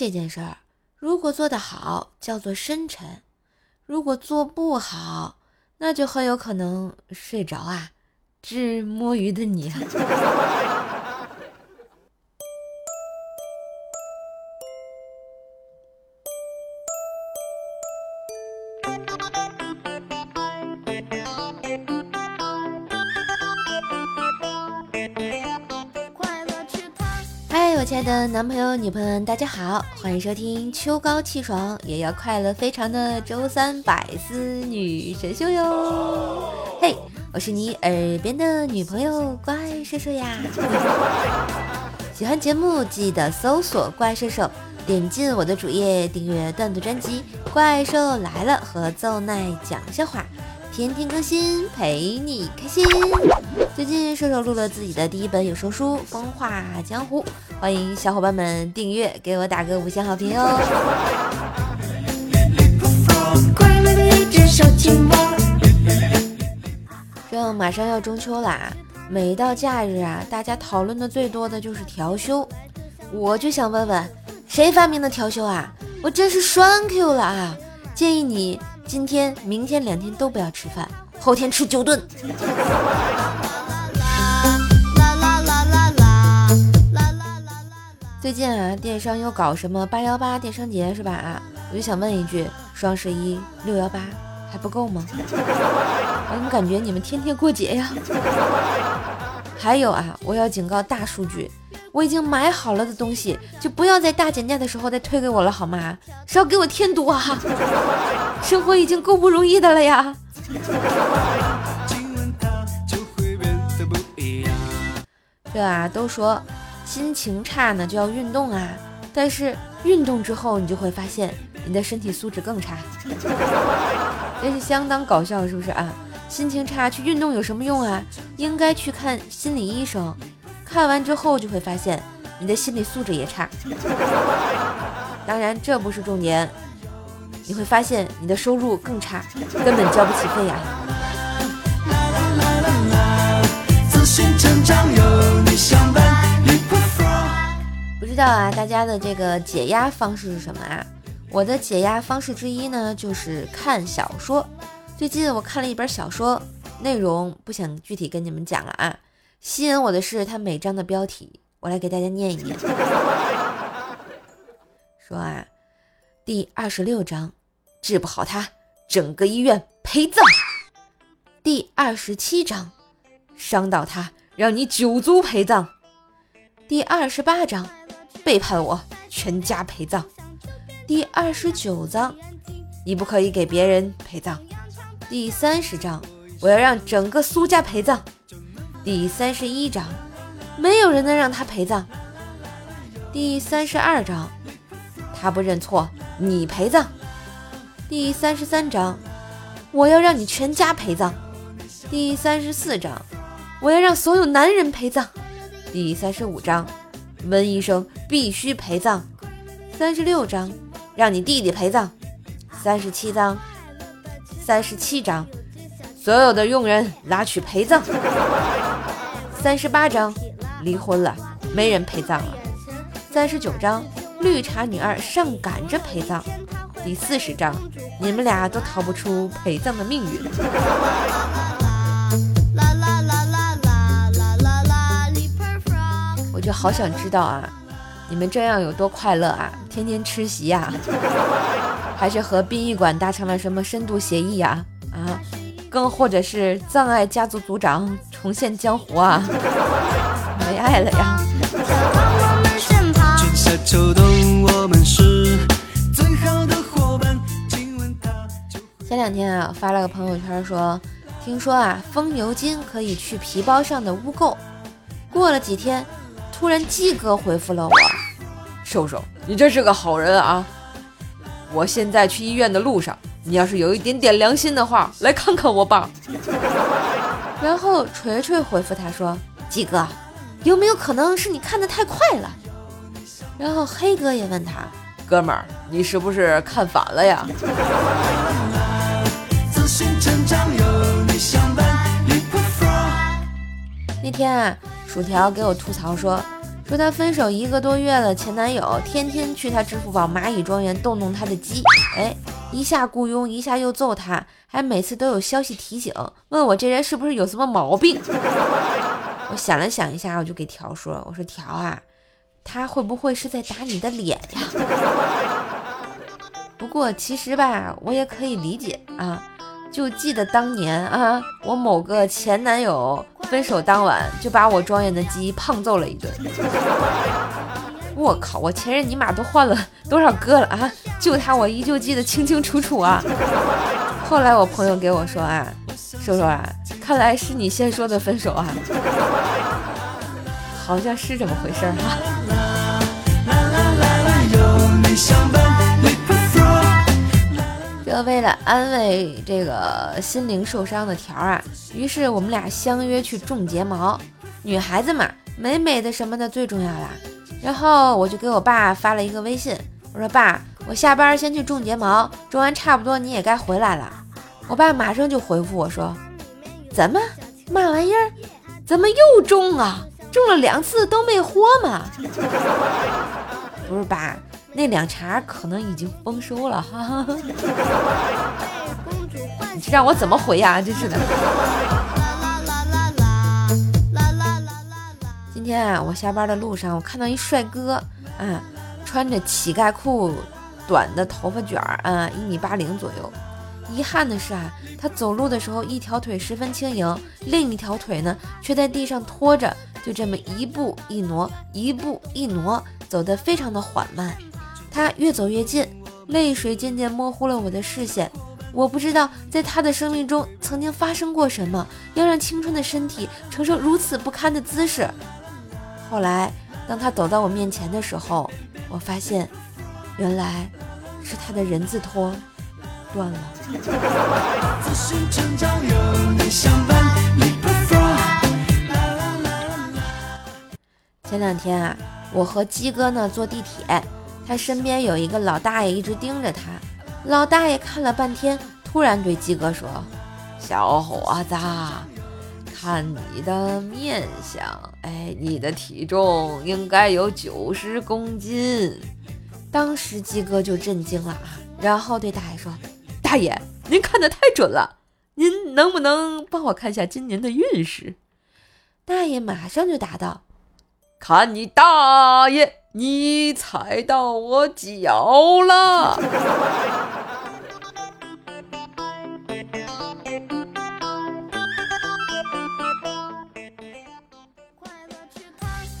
这件事儿，如果做得好，叫做深沉；如果做不好，那就很有可能睡着啊，治摸鱼的你。的男朋友、女朋友，大家好，欢迎收听秋高气爽也要快乐非常的周三百思女神秀哟！嘿，我是你耳边的女朋友怪兽兽呀！喜欢节目记得搜索怪兽兽，点进我的主页订阅段子专辑《怪兽来了》和奏奈讲笑话。天天更新，陪你开心。最近射手录了自己的第一本有声书《风化江湖》，欢迎小伙伴们订阅，给我打个五星好评哦。这马上要中秋啦，每到假日啊，大家讨论的最多的就是调休。我就想问问，谁发明的调休啊？我真是双 Q 了啊！建议你。今天、明天两天都不要吃饭，后天吃九顿。最近啊，电商又搞什么八幺八电商节是吧？啊，我就想问一句：双十一、六幺八还不够吗？我怎么感觉你们天天过节呀？还有啊，我要警告大数据。我已经买好了的东西，就不要在大减价的时候再推给我了，好吗？是要给我添堵啊！生活已经够不容易的了呀。对啊，都说心情差呢就要运动啊，但是运动之后你就会发现你的身体素质更差，真是相当搞笑，是不是啊？心情差去运动有什么用啊？应该去看心理医生。看完之后就会发现你的心理素质也差，当然这不是重点，你会发现你的收入更差，根本交不起费呀。不知道啊，大家的这个解压方式是什么啊？我的解压方式之一呢，就是看小说。最近我看了一本小说，内容不想具体跟你们讲了啊。吸引我的是它每章的标题，我来给大家念一念。说啊，第二十六章，治不好他，整个医院陪葬；第二十七章，伤到他，让你九族陪葬；第二十八章，背叛我，全家陪葬；第二十九章，你不可以给别人陪葬；第三十章，我要让整个苏家陪葬。第三十一章，没有人能让他陪葬。第三十二章，他不认错，你陪葬。第三十三章，我要让你全家陪葬。第三十四章，我要让所有男人陪葬。第三十五章，温医生必须陪葬。三十六章，让你弟弟陪葬。三十七章，三十七章，所有的佣人拉去陪葬。三十八章，离婚了，没人陪葬了。三十九章，绿茶女二上赶着陪葬。第四十章，你们俩都逃不出陪葬的命运。我就好想知道啊，你们这样有多快乐啊？天天吃席呀，还是和殡仪馆达成了什么深度协议呀？啊？更或者是葬爱家族族长重现江湖啊，没爱了呀。前两天啊，发了个朋友圈说，听说啊，风牛精可以去皮包上的污垢。过了几天，突然鸡哥回复了我，瘦瘦，你真是个好人啊！我现在去医院的路上。你要是有一点点良心的话，来看看我吧。然后锤锤回复他说：“鸡哥，有没有可能是你看的太快了？”然后黑哥也问他：“哥们儿，你是不是看反了呀？”那天啊，薯条给我吐槽说：“说她分手一个多月了，前男友天天去她支付宝蚂蚁庄园动动他的鸡，哎，一下雇佣，一下又揍他，还每次都有消息提醒，问我这人是不是有什么毛病。我想了想一下，我就给条说，我说条啊，他会不会是在打你的脸呀？不过其实吧，我也可以理解啊。就记得当年啊，我某个前男友分手当晚就把我庄园的鸡胖揍了一顿。我靠，我前任尼玛都换了多少个了啊？就他我依旧记得清清楚楚啊。后来我朋友给我说啊，叔叔啊，看来是你先说的分手啊，好像是这么回事儿哈。为了安慰这个心灵受伤的条啊，于是我们俩相约去种睫毛。女孩子嘛，美美的什么的最重要啦。然后我就给我爸发了一个微信，我说爸，我下班先去种睫毛，种完差不多你也该回来了。我爸马上就回复我说：“怎么嘛玩意儿？怎么又种啊？种了两次都没活嘛？” 不是爸。那两茬可能已经丰收了，哈哈。你这让我怎么回呀？真是的。天啊，我下班的路上，我看到一帅哥，啊，穿着乞丐裤，短的头发卷儿，啊，一米八零左右。遗憾的是啊，他走路的时候一条腿十分轻盈，另一条腿呢却在地上拖着，就这么一步一挪，一步一挪，走得非常的缓慢。他越走越近，泪水渐渐模糊了我的视线。我不知道在他的生命中曾经发生过什么，要让青春的身体承受如此不堪的姿势。后来，当他走到我面前的时候，我发现，原来是他的人字拖断了。前两天啊，我和鸡哥呢坐地铁。他身边有一个老大爷一直盯着他，老大爷看了半天，突然对鸡哥说：“小伙子，看你的面相，哎，你的体重应该有九十公斤。”当时鸡哥就震惊了啊，然后对大爷说：“大爷，您看的太准了，您能不能帮我看一下今年的运势？”大爷马上就答道：“看你大爷！”你踩到我脚了。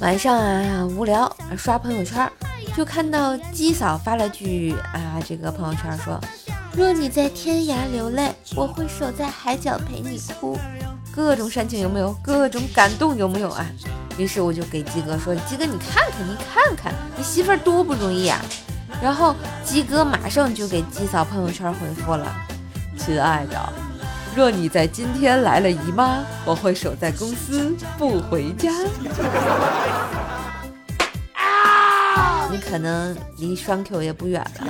晚上啊，无聊刷朋友圈，就看到鸡嫂发了句啊，这个朋友圈说：“若你在天涯流泪，我会守在海角陪你哭。”各种煽情有没有？各种感动有没有啊？于是我就给鸡哥说：“鸡哥，你看看，你看看，你媳妇儿多不容易呀！”然后鸡哥马上就给鸡嫂朋友圈回复了：“亲爱的，若你在今天来了姨妈，我会守在公司不回家。”啊！你可能离双 Q 也不远了。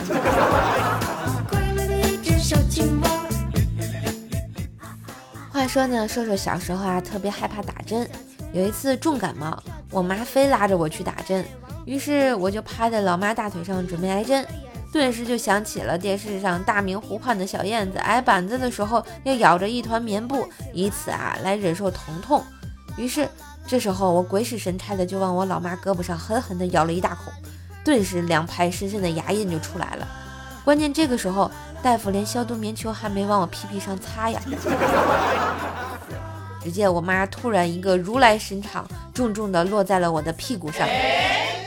话说呢，瘦瘦小时候啊，特别害怕打针。有一次重感冒，我妈非拉着我去打针，于是我就趴在老妈大腿上准备挨针，顿时就想起了电视上大明湖畔的小燕子挨板子的时候要咬着一团棉布，以此啊来忍受疼痛。于是这时候我鬼使神差的就往我老妈胳膊上狠狠地咬了一大口，顿时两排深深的牙印就出来了。关键这个时候大夫连消毒棉球还没往我屁屁上擦呀。只见我妈突然一个如来神掌，重重的落在了我的屁股上，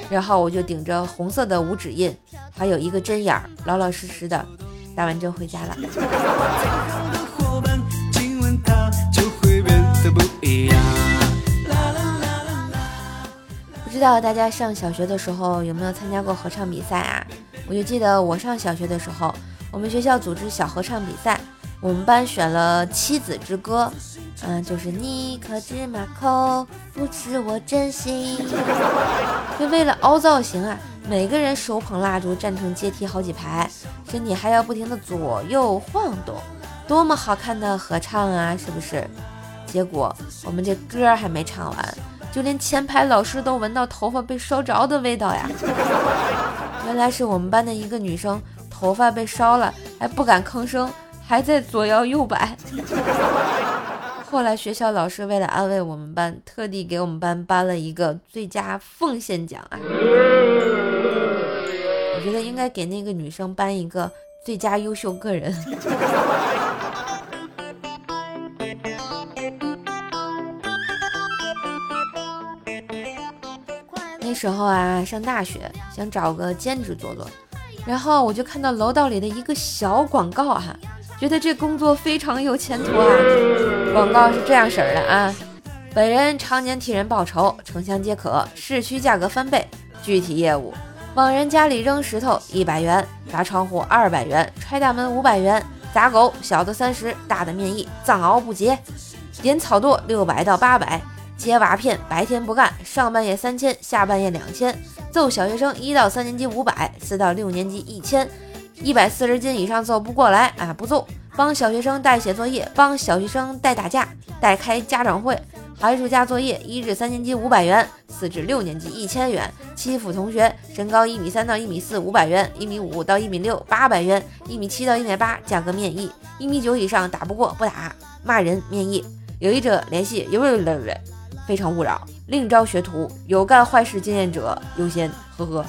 然后我就顶着红色的五指印，还有一个针眼儿，老老实实的打完针回家了。不知道大家上小学的时候有没有参加过合唱比赛啊？我就记得我上小学的时候，我们学校组织小合唱比赛，我们班选了《七子之歌》。嗯，就是你可知马口不知我真心。就为了凹造型啊，每个人手捧蜡烛站成阶梯好几排，身体还要不停的左右晃动，多么好看的合唱啊，是不是？结果我们这歌还没唱完，就连前排老师都闻到头发被烧着的味道呀。原来是我们班的一个女生头发被烧了，还不敢吭声，还在左摇右摆。后来学校老师为了安慰我们班，特地给我们班颁了一个最佳奉献奖啊！我觉得应该给那个女生颁一个最佳优秀个人。那时候啊，上大学想找个兼职做做，然后我就看到楼道里的一个小广告哈。觉得这工作非常有前途啊！广告是这样式儿的啊：本人常年替人报仇，城乡皆可，市区价格翻倍。具体业务：往人家里扔石头一百元，砸窗户二百元，踹大门五百元，砸狗小的三十，大的面议，藏獒不结。点草垛六百到八百，接瓦片白天不干，上半夜三千，下半夜两千。揍小学生一到三年级五百，四到六年级一千。一百四十斤以上揍不过来啊，不揍。帮小学生代写作业，帮小学生代打架，代开家长会。寒暑假作业，一至三年级五百元，四至六年级一千元。欺负同学，身高一米三到一米四五百元，一米五到一米六八百元，一米七到一米八价格面议，一米九以上打不过不打。骂人面议，有意者联系。有有有有，非诚勿扰。另招学徒，有干坏事经验者优先。呵呵。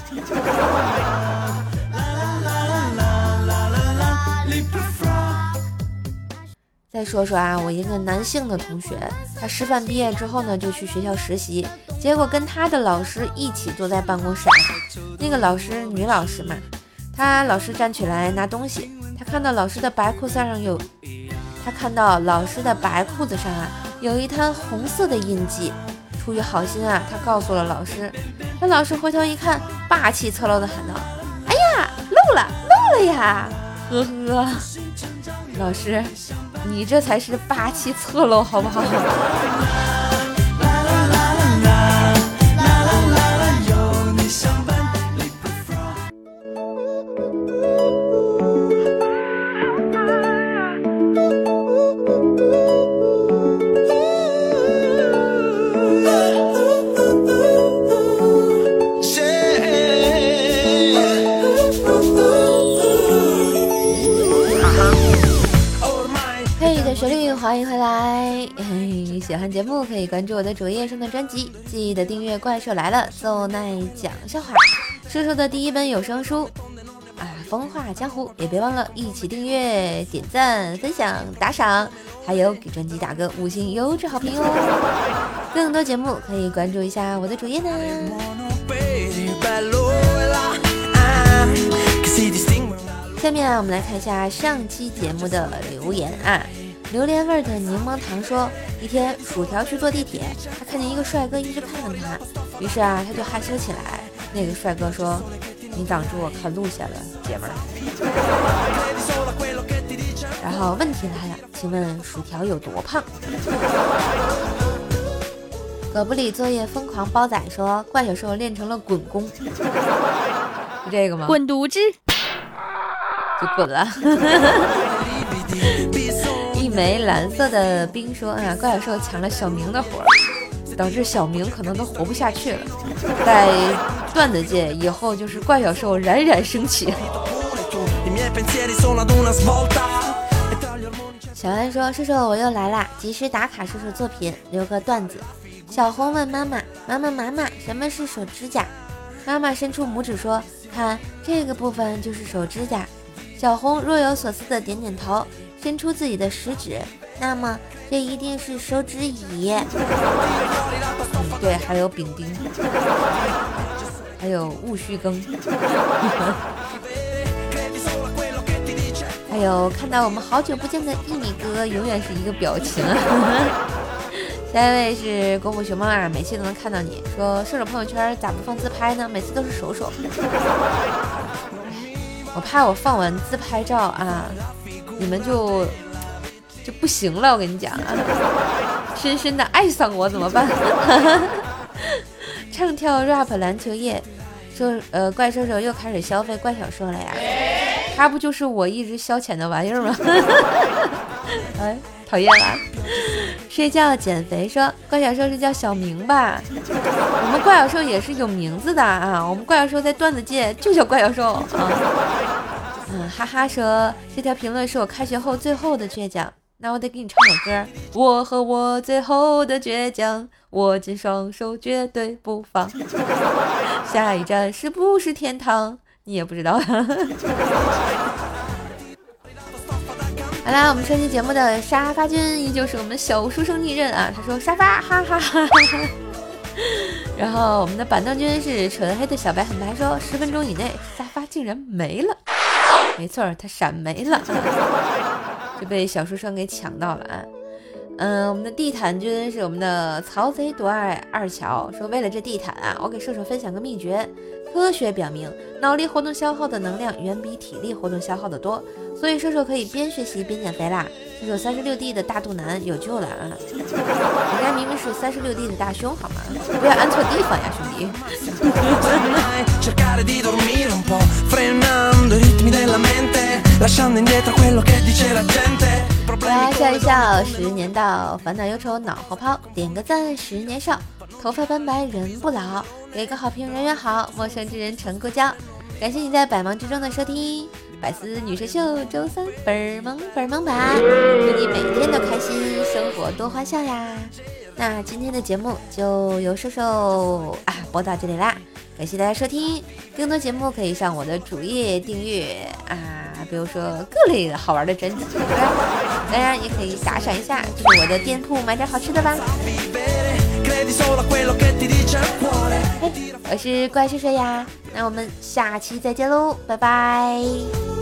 再说说啊，我一个男性的同学，他师范毕业之后呢，就去学校实习，结果跟他的老师一起坐在办公室。那个老师女老师嘛，他老师站起来拿东西，他看到老师的白裤子上有，他看到老师的白裤子上啊有一滩红色的印记。出于好心啊，他告诉了老师。那老师回头一看，霸气侧漏的喊道：“哎呀，漏了，漏了呀！”呵呵，老师。你这才是霸气侧漏，好不好？关注我的主页上的专辑，记得订阅《怪兽来了》，奏奈讲笑话，叔叔的第一本有声书啊，《风化江湖》也别忘了一起订阅、点赞、分享、打赏，还有给专辑打个五星优质好评哦！更多节目可以关注一下我的主页呢。下面啊，我们来看一下上期节目的留言啊。榴莲味的柠檬糖说：“一天，薯条去坐地铁，他看见一个帅哥一直看着他，于是啊，他就害羞起来。那个帅哥说：‘你挡住我看路线了，姐们儿。’然后问题来了，请问薯条有多胖？”葛布里作业疯狂包仔说：“怪小兽练成了滚功，是这个吗？滚犊子，就滚了。”一枚蓝色的冰说：“啊，怪兽抢了小明的活儿，导致小明可能都活不下去了。在段子界，以后就是怪小兽冉冉升起。”小安说：“叔叔，我又来啦，及时打卡叔叔作品，留个段子。”小红问妈妈：“妈妈，妈妈，什么是手指甲？”妈妈伸出拇指说：“看这个部分就是手指甲。”小红若有所思的点点头。伸出自己的食指，那么这一定是手指乙。对，还有丙丁，还有戊戌庚，还有看到我们好久不见的一米哥，永远是一个表情。下一位是功夫熊猫啊，每期都能看到你说射手朋友圈咋不放自拍呢？每次都是手手。我怕我放完自拍照啊。你们就就不行了，我跟你讲啊，深深的爱上我怎么办？唱跳 rap 篮球夜，说呃怪兽兽又开始消费怪小兽了呀，他不就是我一直消遣的玩意儿吗？哎，讨厌了。睡觉减肥说怪小兽是叫小明吧？我们怪小兽也是有名字的啊，我们怪小兽在段子界就叫怪小兽啊。嗯，哈哈说这条评论是我开学后最后的倔强，那我得给你唱首歌。我和我最后的倔强，握紧双手绝对不放。下一站是不是天堂？你也不知道。好啦，我们上期节目的沙发君依旧是我们小书生逆刃啊。他说沙发，哈哈哈哈。然后我们的板凳君是纯黑的小白很白，说十分钟以内沙发竟然没了。没错，他闪没了，就被小书生给抢到了啊。嗯，我们的地毯君是我们的曹贼夺爱二乔，说为了这地毯啊，我给射手分享个秘诀。科学表明，脑力活动消耗的能量远比体力活动消耗的多，所以射手可以边学习边减肥啦。射手三十六 D 的大肚腩有救了啊！人家明明是三十六 D 的大胸，好吗？不要按错地方呀，兄弟。来笑一笑，十年到，烦恼忧愁脑后抛，点个赞，十年少。头发斑白人不老，给个好评人缘好，陌生之人成故交。感谢你在百忙之中的收听，百思女神秀周三倍儿萌倍儿萌吧，祝你每天都开心，生活多欢笑呀！那今天的节目就由瘦瘦啊播到这里啦，感谢大家收听，更多节目可以上我的主页订阅啊，比如说各类好玩的专辑，当然也可以打赏一下，去我的店铺买点好吃的吧。我是怪兽兽呀，那我们下期再见喽，拜拜。